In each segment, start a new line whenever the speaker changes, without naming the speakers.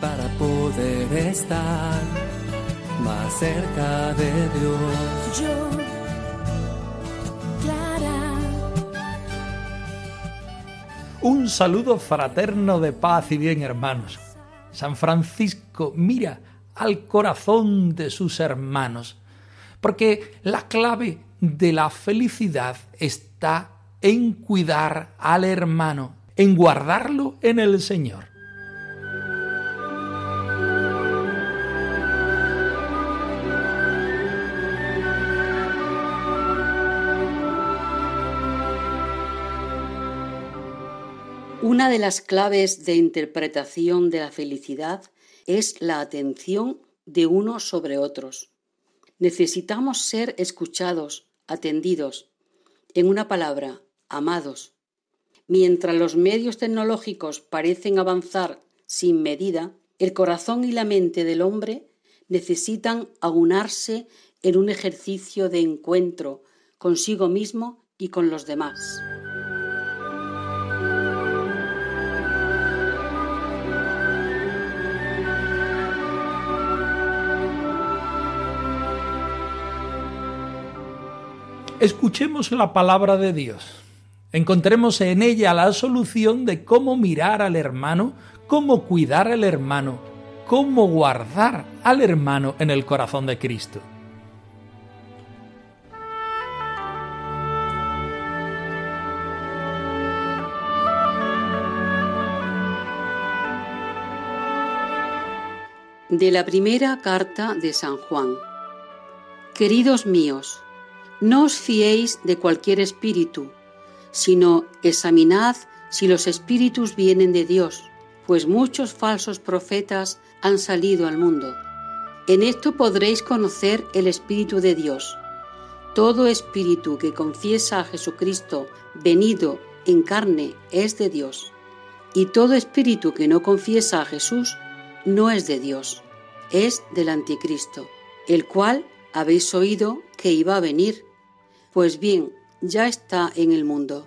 Para poder estar más cerca de Dios.
Yo, Clara,
Un saludo fraterno de paz y bien, hermanos. San Francisco mira al corazón de sus hermanos, porque la clave de la felicidad está en cuidar al hermano, en guardarlo en el Señor.
Una de las claves de interpretación de la felicidad es la atención de unos sobre otros. Necesitamos ser escuchados, atendidos, en una palabra, amados. Mientras los medios tecnológicos parecen avanzar sin medida, el corazón y la mente del hombre necesitan aunarse en un ejercicio de encuentro consigo mismo y con los demás.
Escuchemos la palabra de Dios. Encontremos en ella la solución de cómo mirar al hermano, cómo cuidar al hermano, cómo guardar al hermano en el corazón de Cristo.
De la primera carta de San Juan. Queridos míos, no os fiéis de cualquier espíritu, sino examinad si los espíritus vienen de Dios, pues muchos falsos profetas han salido al mundo. En esto podréis conocer el Espíritu de Dios. Todo espíritu que confiesa a Jesucristo venido en carne es de Dios, y todo espíritu que no confiesa a Jesús no es de Dios, es del anticristo, el cual habéis oído que iba a venir. Pues bien, ya está en el mundo.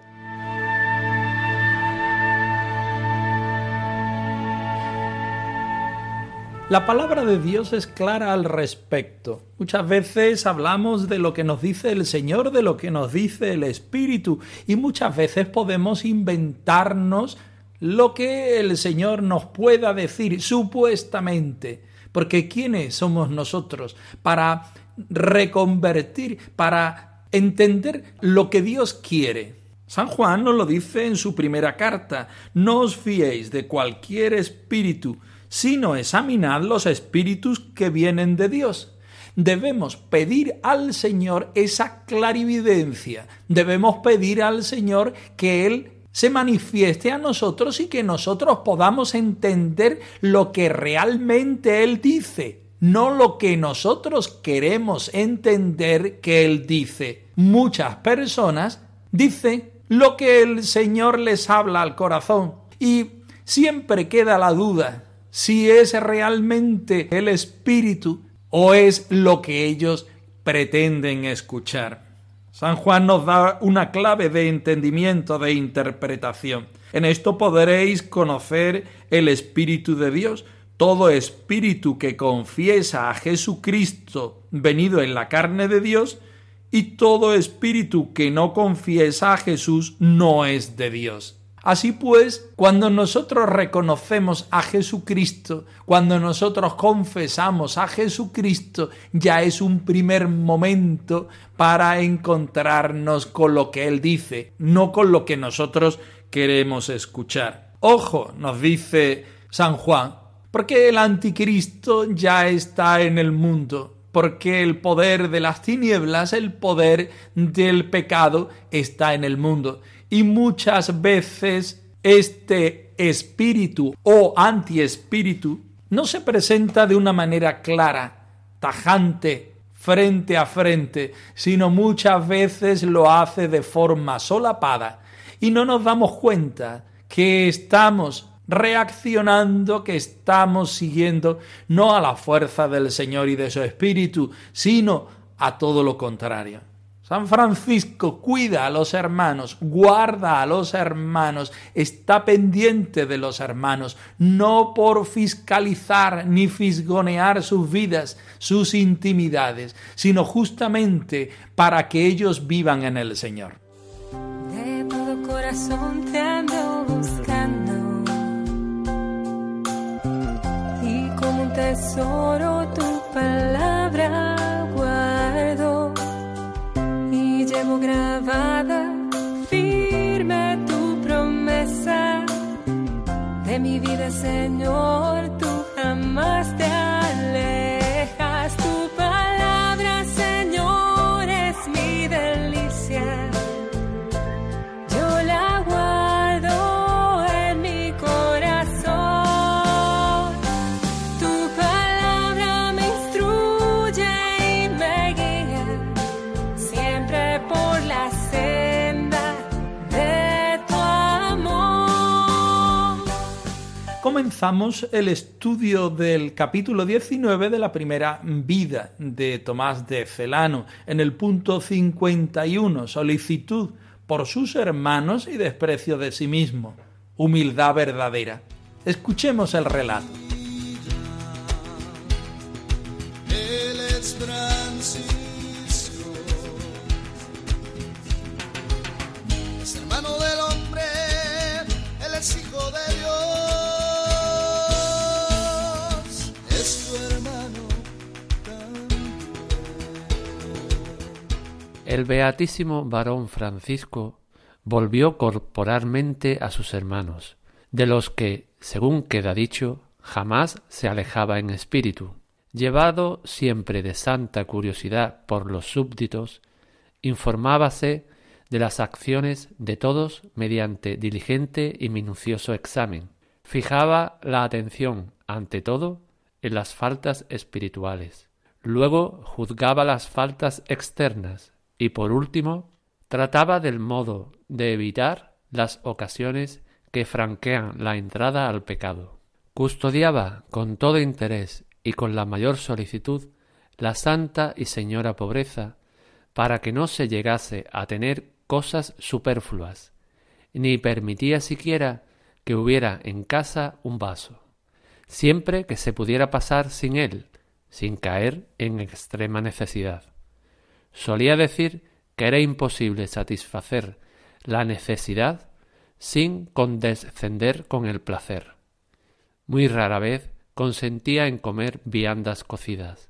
La palabra de Dios es clara al respecto. Muchas veces hablamos de lo que nos dice el Señor, de lo que nos dice el Espíritu, y muchas veces podemos inventarnos lo que el Señor nos pueda decir supuestamente. Porque ¿quiénes somos nosotros para reconvertir, para entender lo que Dios quiere? San Juan nos lo dice en su primera carta. No os fiéis de cualquier espíritu, sino examinad los espíritus que vienen de Dios. Debemos pedir al Señor esa clarividencia. Debemos pedir al Señor que Él se manifieste a nosotros y que nosotros podamos entender lo que realmente Él dice, no lo que nosotros queremos entender que Él dice. Muchas personas dicen lo que el Señor les habla al corazón y siempre queda la duda si es realmente el Espíritu o es lo que ellos pretenden escuchar. San Juan nos da una clave de entendimiento, de interpretación. En esto podréis conocer el Espíritu de Dios. Todo espíritu que confiesa a Jesucristo venido en la carne de Dios y todo espíritu que no confiesa a Jesús no es de Dios. Así pues, cuando nosotros reconocemos a Jesucristo, cuando nosotros confesamos a Jesucristo, ya es un primer momento para encontrarnos con lo que Él dice, no con lo que nosotros queremos escuchar. Ojo, nos dice San Juan, porque el anticristo ya está en el mundo, porque el poder de las tinieblas, el poder del pecado está en el mundo. Y muchas veces Este espíritu o antiespíritu no se presenta de una manera clara, tajante, frente a frente, sino muchas veces lo hace de forma solapada. Y no nos damos cuenta que estamos reaccionando, que estamos siguiendo no a la fuerza del Señor y de su Espíritu, sino a todo lo contrario. San Francisco cuida a los hermanos, guarda a los hermanos, está pendiente de los hermanos, no por fiscalizar ni fisgonear sus vidas, sus intimidades, sino justamente para que ellos vivan en el Señor.
De todo corazón te ando buscando tesoro tu palabra llevo grabada firme tu promesa de mi vida, Señor, tú jamás te alejas.
El estudio del capítulo 19 de la primera vida de Tomás de Celano, en el punto 51, solicitud por sus hermanos y desprecio de sí mismo, humildad verdadera. Escuchemos el relato.
El beatísimo varón Francisco volvió corporalmente a sus hermanos, de los que, según queda dicho, jamás se alejaba en espíritu. Llevado siempre de santa curiosidad por los súbditos, informábase de las acciones de todos mediante diligente y minucioso examen. Fijaba la atención, ante todo, en las faltas espirituales. Luego juzgaba las faltas externas y por último, trataba del modo de evitar las ocasiones que franquean la entrada al pecado. Custodiaba con todo interés y con la mayor solicitud la santa y señora pobreza para que no se llegase a tener cosas superfluas, ni permitía siquiera que hubiera en casa un vaso, siempre que se pudiera pasar sin él, sin caer en extrema necesidad. Solía decir que era imposible satisfacer la necesidad sin condescender con el placer. Muy rara vez consentía en comer viandas cocidas,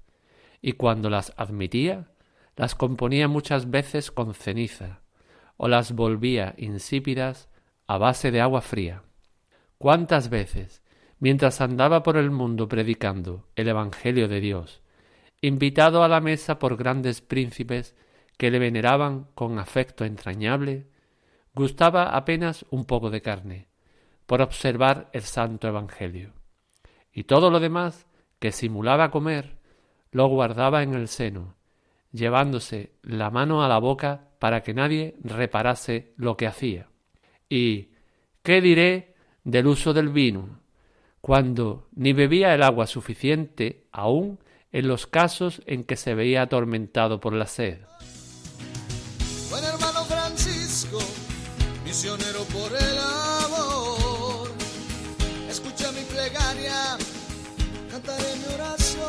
y cuando las admitía, las componía muchas veces con ceniza, o las volvía insípidas a base de agua fría. ¿Cuántas veces, mientras andaba por el mundo predicando el Evangelio de Dios, invitado a la mesa por grandes príncipes que le veneraban con afecto entrañable, gustaba apenas un poco de carne, por observar el santo Evangelio. Y todo lo demás que simulaba comer, lo guardaba en el seno, llevándose la mano a la boca para que nadie reparase lo que hacía. Y ¿qué diré del uso del vino? cuando ni bebía el agua suficiente aún en los casos en que se veía atormentado por la sed.
Buen hermano Francisco, misionero por el amor, escucha mi plegaria, cantaré mi oración.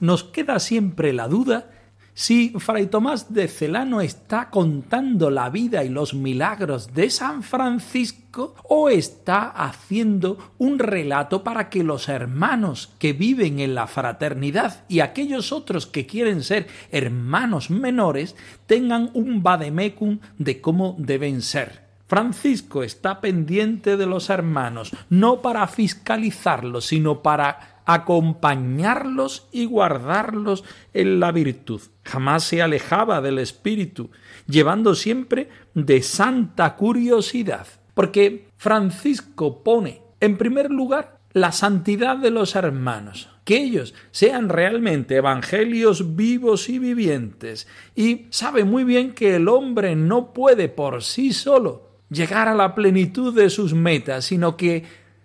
Nos queda siempre la duda si Fray Tomás de Celano está contando la vida y los milagros de San Francisco o está haciendo un relato para que los hermanos que viven en la fraternidad y aquellos otros que quieren ser hermanos menores tengan un vademecum de cómo deben ser. Francisco está pendiente de los hermanos, no para fiscalizarlos, sino para acompañarlos y guardarlos en la virtud. Jamás se alejaba del espíritu, llevando siempre de santa curiosidad. Porque Francisco pone en primer lugar la santidad de los hermanos, que ellos sean realmente evangelios vivos y vivientes, y sabe muy bien que el hombre no puede por sí solo llegar a la plenitud de sus metas, sino que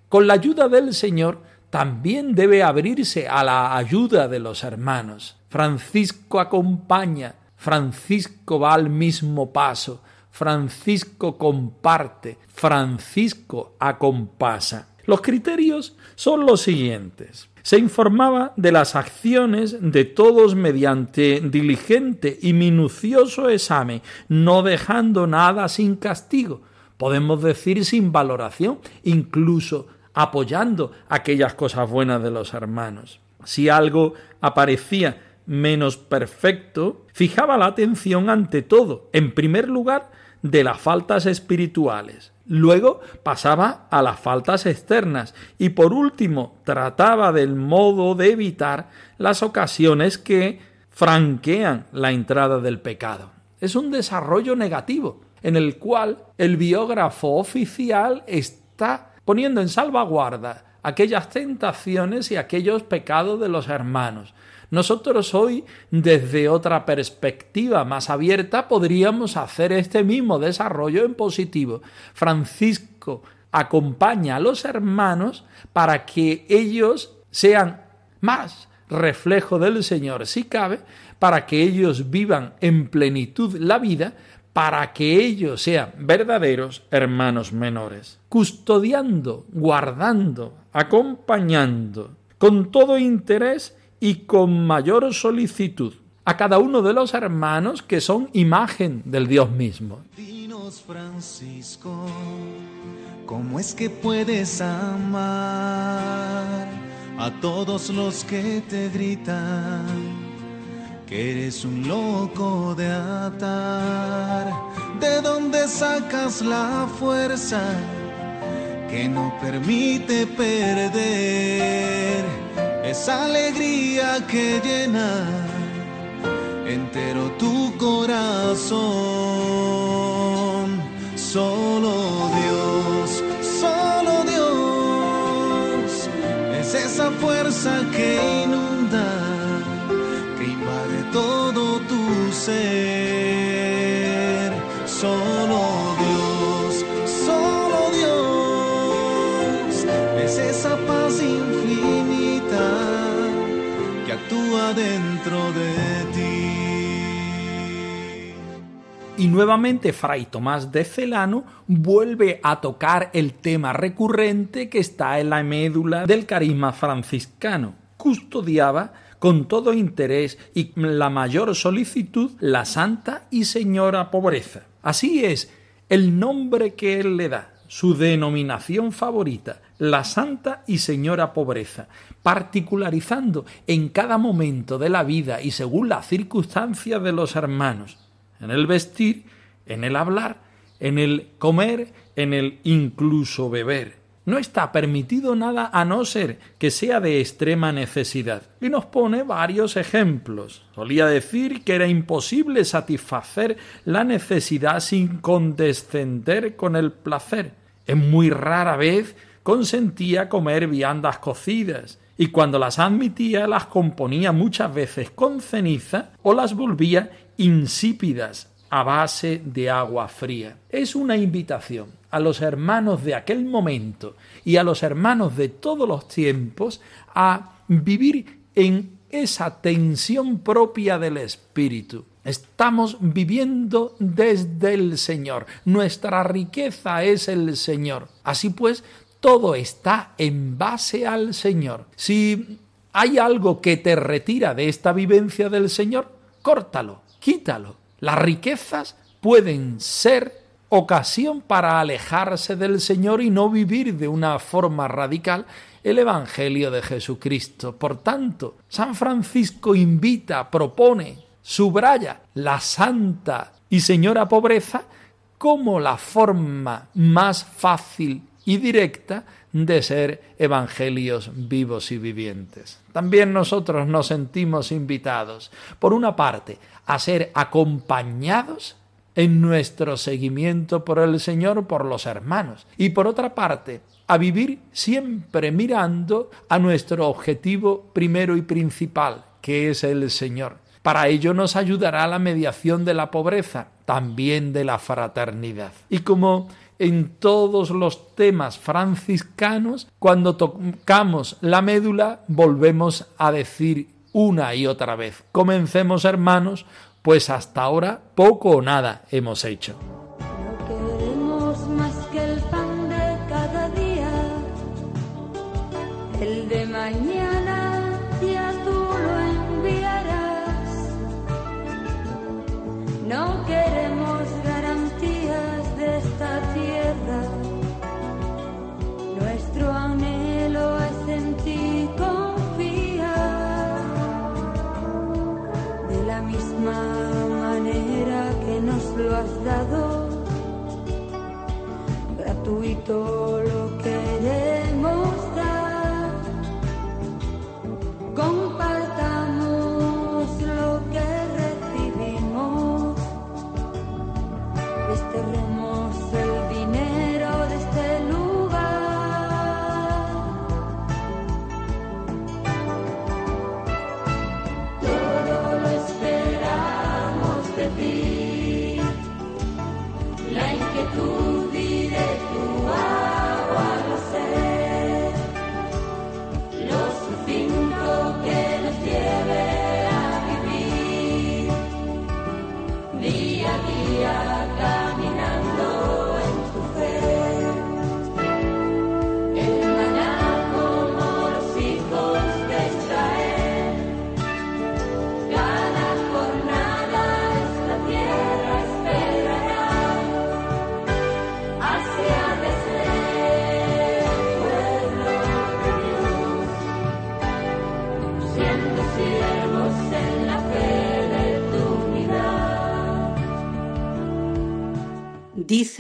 con la ayuda del Señor también debe abrirse a la ayuda de los hermanos. Francisco acompaña, Francisco va al mismo paso, Francisco comparte, Francisco acompasa. Los criterios son los siguientes. Se informaba de las acciones de todos mediante diligente y minucioso examen, no dejando nada sin castigo, podemos decir sin valoración, incluso apoyando aquellas cosas buenas de los hermanos. Si algo aparecía menos perfecto, fijaba la atención ante todo, en primer lugar, de las faltas espirituales, luego pasaba a las faltas externas y por último trataba del modo de evitar las ocasiones que franquean la entrada del pecado. Es un desarrollo negativo en el cual el biógrafo oficial está poniendo en salvaguarda aquellas tentaciones y aquellos pecados de los hermanos. Nosotros hoy, desde otra perspectiva más abierta, podríamos hacer este mismo desarrollo en positivo. Francisco acompaña a los hermanos para que ellos sean más reflejo del Señor, si cabe, para que ellos vivan en plenitud la vida, para que ellos sean verdaderos hermanos menores, custodiando, guardando, acompañando, con todo interés y con mayor solicitud a cada uno de los hermanos que son imagen del Dios mismo.
Dinos, Francisco, ¿cómo es que puedes amar a todos los que te gritan? Que eres un loco de atar. ¿De dónde sacas la fuerza que no permite perder esa alegría que llena entero tu corazón? Solo Dios, solo Dios es esa fuerza que ser. Solo Dios, solo Dios es esa paz infinita que actúa dentro de ti.
Y nuevamente Fray Tomás de Celano vuelve a tocar el tema recurrente que está en la médula del carisma franciscano. Custodiaba con todo interés y la mayor solicitud la santa y señora pobreza. Así es el nombre que él le da, su denominación favorita, la santa y señora pobreza, particularizando en cada momento de la vida y según las circunstancias de los hermanos, en el vestir, en el hablar, en el comer, en el incluso beber. No está permitido nada a no ser que sea de extrema necesidad. Y nos pone varios ejemplos. Solía decir que era imposible satisfacer la necesidad sin condescender con el placer. En muy rara vez consentía comer viandas cocidas, y cuando las admitía las componía muchas veces con ceniza o las volvía insípidas a base de agua fría. Es una invitación a los hermanos de aquel momento y a los hermanos de todos los tiempos a vivir en esa tensión propia del Espíritu. Estamos viviendo desde el Señor. Nuestra riqueza es el Señor. Así pues, todo está en base al Señor. Si hay algo que te retira de esta vivencia del Señor, córtalo, quítalo. Las riquezas pueden ser ocasión para alejarse del Señor y no vivir de una forma radical el Evangelio de Jesucristo. Por tanto, San Francisco invita, propone, subraya la santa y señora pobreza como la forma más fácil y directa de ser evangelios vivos y vivientes. También nosotros nos sentimos invitados, por una parte, a ser acompañados en nuestro seguimiento por el Señor, por los hermanos, y por otra parte, a vivir siempre mirando a nuestro objetivo primero y principal, que es el Señor. Para ello nos ayudará la mediación de la pobreza, también de la fraternidad. Y como en todos los temas franciscanos, cuando tocamos la médula, volvemos a decir una y otra vez, comencemos hermanos, pues hasta ahora poco o nada hemos hecho.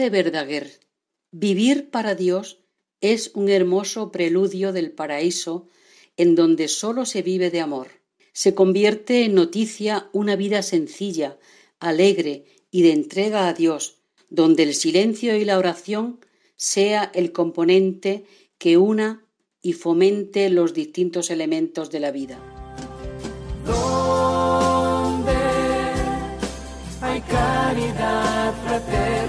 Verdaguer, vivir para Dios es un hermoso preludio del paraíso en donde sólo se vive de amor. Se convierte en noticia una vida sencilla, alegre y de entrega a Dios, donde el silencio y la oración sea el componente que una y fomente los distintos elementos de la vida.
hay caridad fraterna.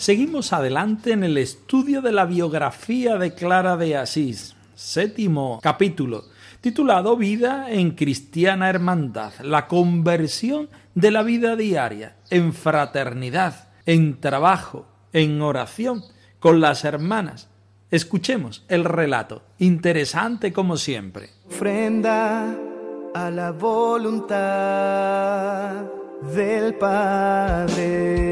Seguimos adelante en el estudio de la biografía de Clara de Asís, séptimo capítulo, titulado Vida en Cristiana Hermandad, la conversión de la vida diaria, en fraternidad, en trabajo, en oración, con las hermanas. Escuchemos el relato, interesante como siempre.
ofrenda a la voluntad del Padre.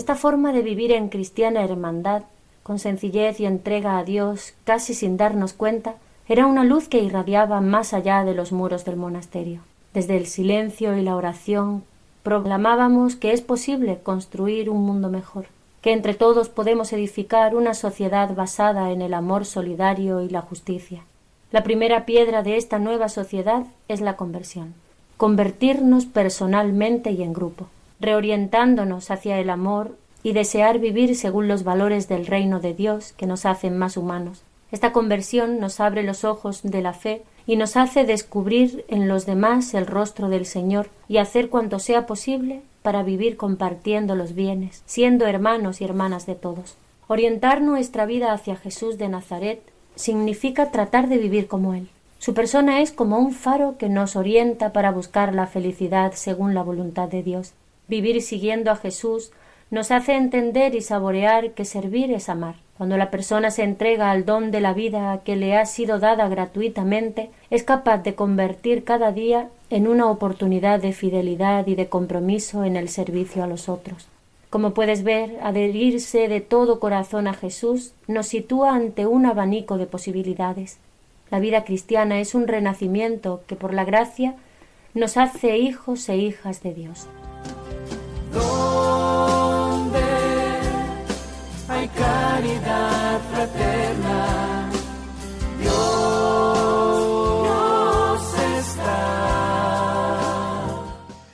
Esta forma de vivir en cristiana hermandad, con sencillez y entrega a Dios, casi sin darnos cuenta, era una luz que irradiaba más allá de los muros del monasterio. Desde el silencio y la oración proclamábamos que es posible construir un mundo mejor, que entre todos podemos edificar una sociedad basada en el amor solidario y la justicia. La primera piedra de esta nueva sociedad es la conversión. Convertirnos personalmente y en grupo, reorientándonos hacia el amor y desear vivir según los valores del reino de Dios que nos hacen más humanos. Esta conversión nos abre los ojos de la fe y nos hace descubrir en los demás el rostro del Señor y hacer cuanto sea posible para vivir compartiendo los bienes, siendo hermanos y hermanas de todos. Orientar nuestra vida hacia Jesús de Nazaret significa tratar de vivir como Él. Su persona es como un faro que nos orienta para buscar la felicidad según la voluntad de Dios. Vivir siguiendo a Jesús nos hace entender y saborear que servir es amar. Cuando la persona se entrega al don de la vida que le ha sido dada gratuitamente, es capaz de convertir cada día en una oportunidad de fidelidad y de compromiso en el servicio a los otros. Como puedes ver, adherirse de todo corazón a Jesús nos sitúa ante un abanico de posibilidades. La vida cristiana es un renacimiento que por la gracia nos hace hijos e hijas de Dios.
Donde hay caridad fraterna, Dios está.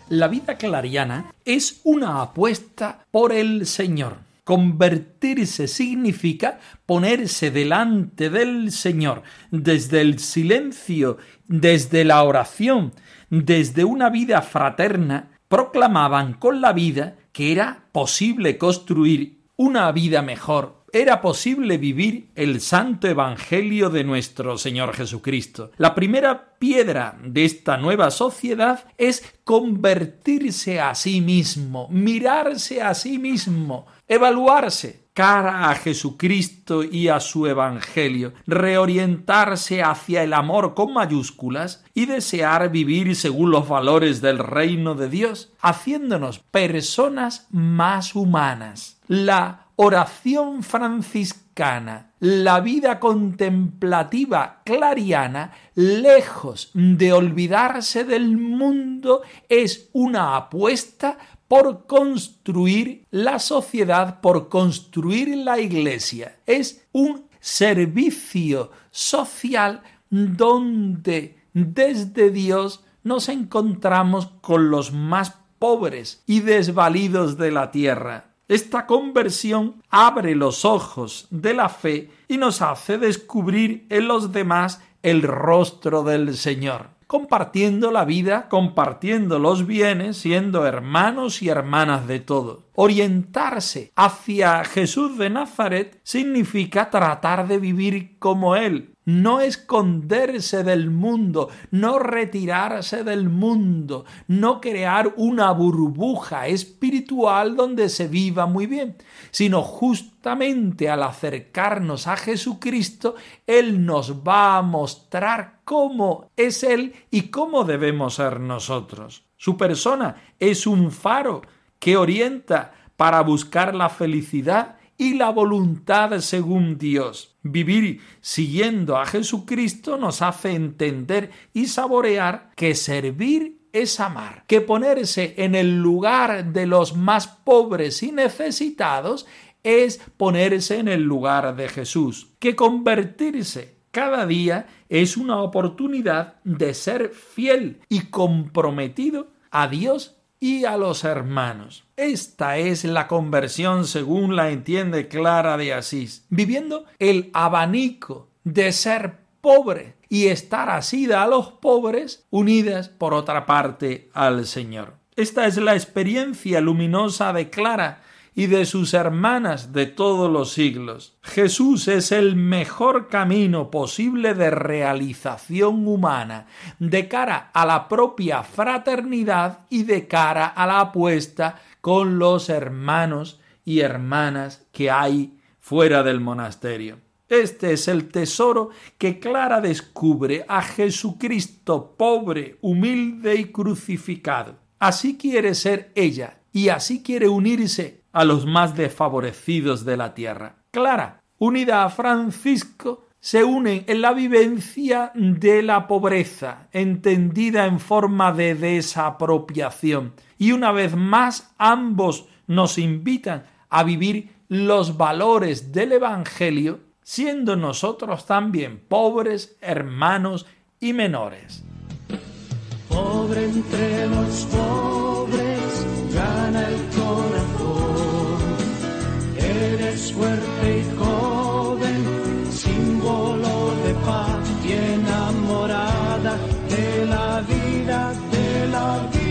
La vida clariana es una apuesta por el Señor. Convertirse significa ponerse delante del Señor desde el silencio, desde la oración, desde una vida fraterna, proclamaban con la vida que era posible construir una vida mejor, era posible vivir el santo evangelio de nuestro Señor Jesucristo. La primera piedra de esta nueva sociedad es convertirse a sí mismo, mirarse a sí mismo, evaluarse cara a Jesucristo y a su Evangelio, reorientarse hacia el amor con mayúsculas y desear vivir según los valores del reino de Dios, haciéndonos personas más humanas. La oración franciscana, la vida contemplativa clariana, lejos de olvidarse del mundo, es una apuesta por construir la sociedad, por construir la iglesia. Es un servicio social donde desde Dios nos encontramos con los más pobres y desvalidos de la tierra. Esta conversión abre los ojos de la fe y nos hace descubrir en los demás el rostro del Señor compartiendo la vida, compartiendo los bienes, siendo hermanos y hermanas de todo. Orientarse hacia Jesús de Nazaret significa tratar de vivir como Él, no esconderse del mundo, no retirarse del mundo, no crear una burbuja espiritual donde se viva muy bien, sino justamente al acercarnos a Jesucristo, Él nos va a mostrar cómo es Él y cómo debemos ser nosotros. Su persona es un faro que orienta para buscar la felicidad y la voluntad según Dios. Vivir siguiendo a Jesucristo nos hace entender y saborear que servir es amar, que ponerse en el lugar de los más pobres y necesitados es ponerse en el lugar de Jesús, que convertirse cada día es una oportunidad de ser fiel y comprometido a Dios y a los hermanos. Esta es la conversión según la entiende Clara de Asís, viviendo el abanico de ser pobre y estar asida a los pobres, unidas por otra parte al Señor. Esta es la experiencia luminosa de Clara y de sus hermanas de todos los siglos. Jesús es el mejor camino posible de realización humana, de cara a la propia fraternidad y de cara a la apuesta con los hermanos y hermanas que hay fuera del monasterio. Este es el tesoro que Clara descubre a Jesucristo pobre, humilde y crucificado. Así quiere ser ella y así quiere unirse a los más desfavorecidos de la tierra. Clara, unida a Francisco, se unen en la vivencia de la pobreza, entendida en forma de desapropiación. Y una vez más ambos nos invitan a vivir los valores del Evangelio, siendo nosotros también pobres, hermanos y menores.
Pobre entre fuerte y joven, símbolo de paz y enamorada de la vida, de la vida.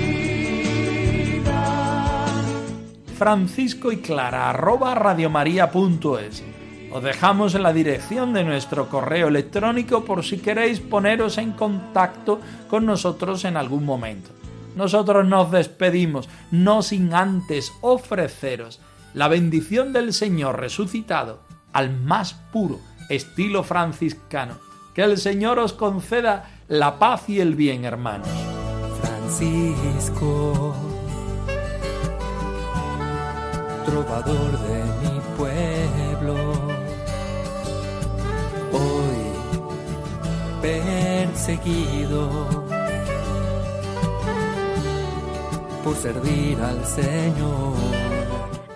Francisco y Clara, arroba radiomaria.es. Os dejamos la dirección de nuestro correo electrónico por si queréis poneros en contacto con nosotros en algún momento. Nosotros nos despedimos, no sin antes ofreceros la bendición del Señor resucitado al más puro estilo franciscano. Que el Señor os conceda la paz y el bien, hermanos.
Francisco, trovador de mi pueblo, hoy perseguido por servir al Señor.